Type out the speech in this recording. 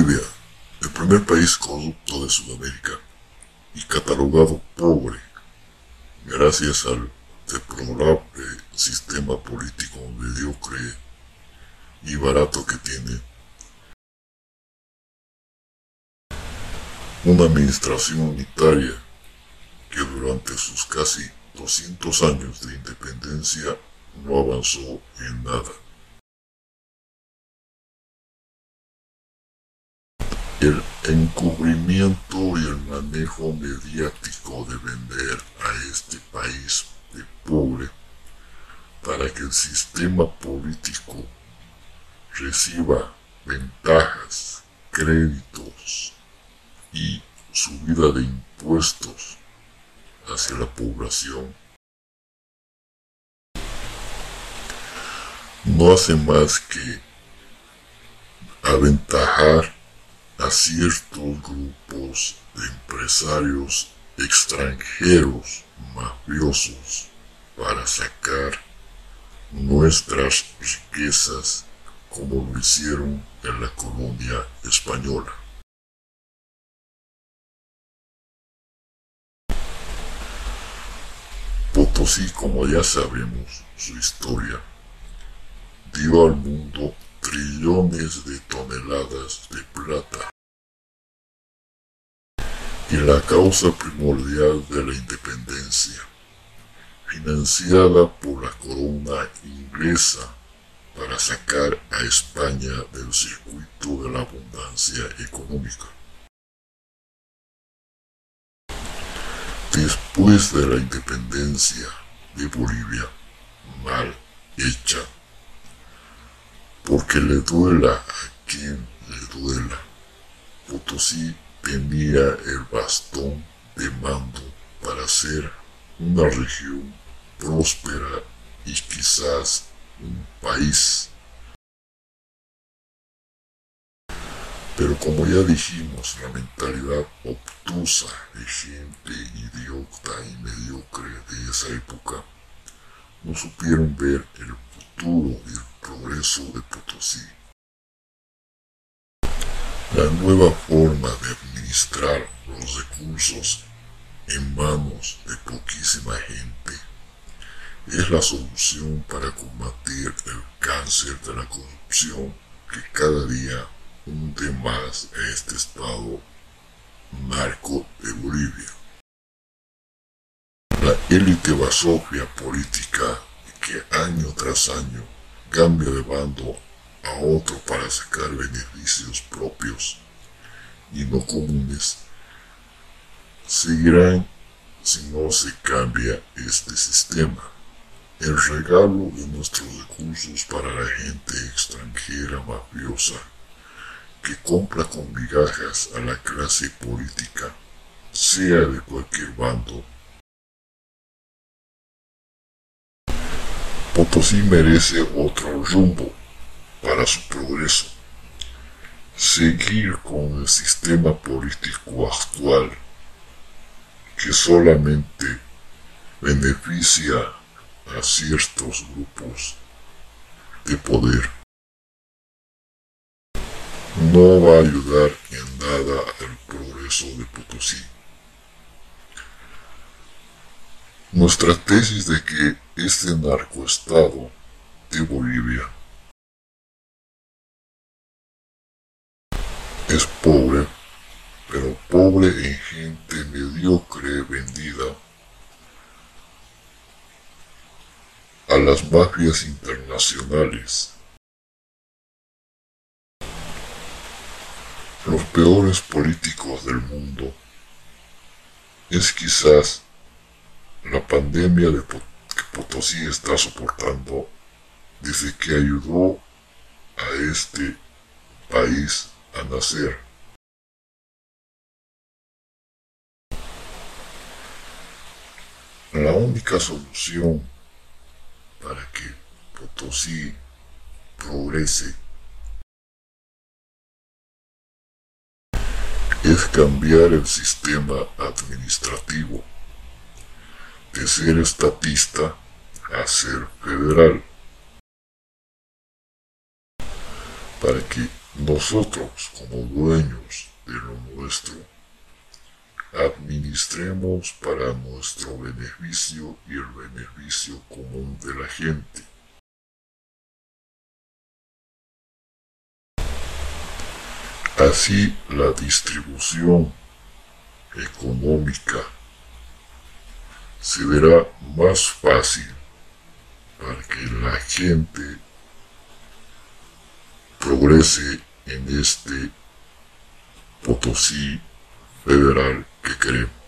Bolivia, el primer país corrupto de Sudamérica y catalogado pobre gracias al deplorable sistema político mediocre y barato que tiene, una administración unitaria que durante sus casi 200 años de independencia no avanzó en nada. El encubrimiento y el manejo mediático de vender a este país de pobre para que el sistema político reciba ventajas, créditos y subida de impuestos hacia la población. No hace más que aventajar a ciertos grupos de empresarios extranjeros mafiosos para sacar nuestras riquezas como lo hicieron en la colonia española. Potosí, como ya sabemos su historia, dio al mundo trillones de toneladas de plata. Y la causa primordial de la independencia, financiada por la corona inglesa para sacar a España del circuito de la abundancia económica. Después de la independencia de Bolivia, mal hecha, porque le duela a quien le duela. Potosí tenía el bastón de mando para ser una región próspera y quizás un país. Pero como ya dijimos, la mentalidad obtusa de gente idiota y mediocre de esa época no supieron ver el futuro y el progreso de Potosí. La nueva forma de administrar los recursos en manos de poquísima gente es la solución para combatir el cáncer de la corrupción que cada día hunde más a este estado narco de Bolivia. La élite basofia política que año tras año cambia de bando a otro para sacar beneficios propios y no comunes, seguirán si no se cambia este sistema. El regalo de nuestros recursos para la gente extranjera mafiosa que compra con migajas a la clase política, sea de cualquier bando, Potosí merece otro rumbo para su progreso. Seguir con el sistema político actual que solamente beneficia a ciertos grupos de poder no va a ayudar en nada al progreso de Potosí. Nuestra tesis de que este narcoestado de Bolivia es pobre, pero pobre en gente mediocre vendida a las mafias internacionales. Los peores políticos del mundo es quizás la pandemia de que Potosí está soportando desde que ayudó a este país a nacer. La única solución para que Potosí progrese es cambiar el sistema administrativo de ser estatista a ser federal, para que nosotros como dueños de lo nuestro, administremos para nuestro beneficio y el beneficio común de la gente. Así la distribución económica se verá más fácil para que la gente progrese en este Potosí federal que queremos.